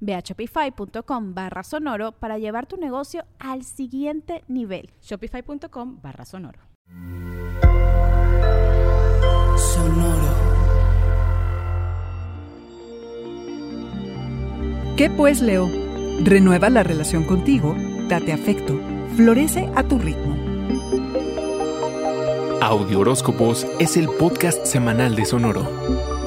Ve a shopify.com barra sonoro para llevar tu negocio al siguiente nivel. Shopify.com barra sonoro. Sonoro. ¿Qué pues, Leo? Renueva la relación contigo, date afecto, florece a tu ritmo. Audio Horóscopos es el podcast semanal de Sonoro.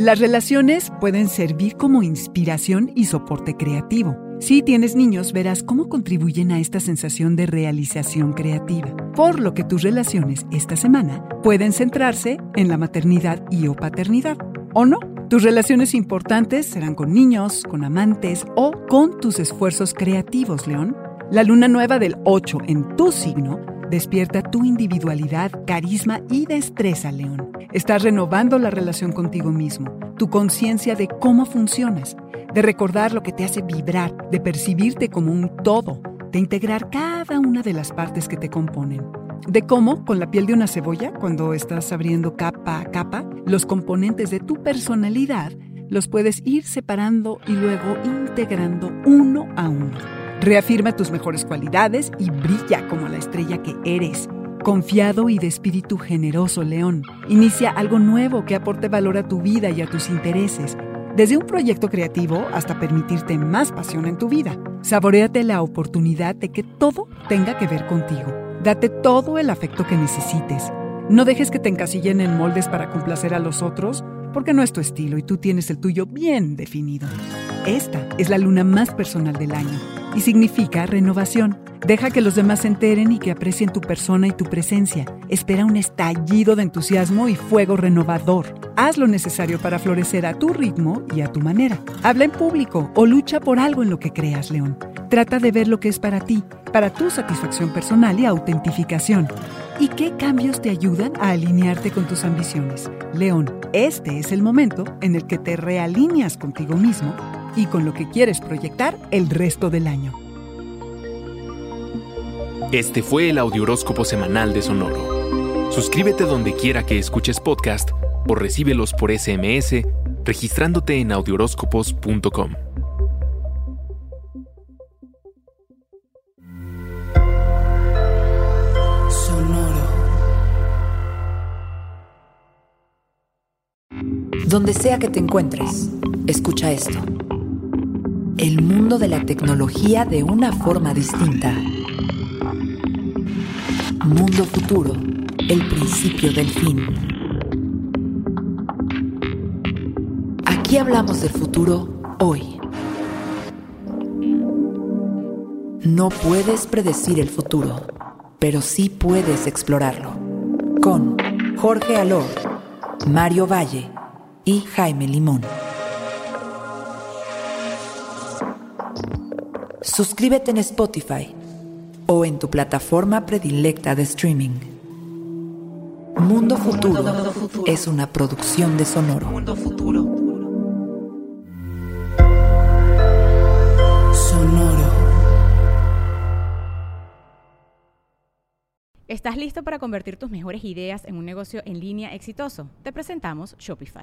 Las relaciones pueden servir como inspiración y soporte creativo. Si tienes niños, verás cómo contribuyen a esta sensación de realización creativa, por lo que tus relaciones esta semana pueden centrarse en la maternidad y o paternidad, ¿o no? Tus relaciones importantes serán con niños, con amantes o con tus esfuerzos creativos, León. La luna nueva del 8 en tu signo despierta tu individualidad, carisma y destreza, León. Estás renovando la relación contigo mismo, tu conciencia de cómo funcionas, de recordar lo que te hace vibrar, de percibirte como un todo, de integrar cada una de las partes que te componen. De cómo, con la piel de una cebolla, cuando estás abriendo capa a capa, los componentes de tu personalidad los puedes ir separando y luego integrando uno a uno. Reafirma tus mejores cualidades y brilla como la estrella que eres Confiado y de espíritu generoso, León. Inicia algo nuevo que aporte valor a tu vida y a tus intereses. Desde un proyecto creativo hasta permitirte más pasión en tu vida. Saboreate la oportunidad de que todo tenga que ver contigo. Date todo el afecto que necesites. No dejes que te encasillen en moldes para complacer a los otros, porque no es tu estilo y tú tienes el tuyo bien definido. Esta es la luna más personal del año y significa renovación Deja que los demás se enteren y que aprecien tu persona y tu presencia. Espera un estallido de entusiasmo y fuego renovador. Haz lo necesario para florecer a tu ritmo y a tu manera. Habla en público o lucha por algo en lo que creas, León. Trata de ver lo que es para ti, para tu satisfacción personal y autentificación. ¿Y qué cambios te ayudan a alinearte con tus ambiciones? León, este es el momento en el que te realineas contigo mismo y con lo que quieres proyectar el resto del año. Este fue el Audioróscopo Semanal de Sonoro. Suscríbete donde quiera que escuches podcast o recíbelos por SMS registrándote en audioróscopos.com. Sonoro. Donde sea que te encuentres, escucha esto. El mundo de la tecnología de una forma distinta. Mundo Futuro, el principio del fin. Aquí hablamos del futuro hoy. No puedes predecir el futuro, pero sí puedes explorarlo. Con Jorge Alor, Mario Valle y Jaime Limón. Suscríbete en Spotify o en tu plataforma predilecta de streaming. Mundo Futuro es una producción de Sonoro. Mundo Futuro. Sonoro. ¿Estás listo para convertir tus mejores ideas en un negocio en línea exitoso? Te presentamos Shopify.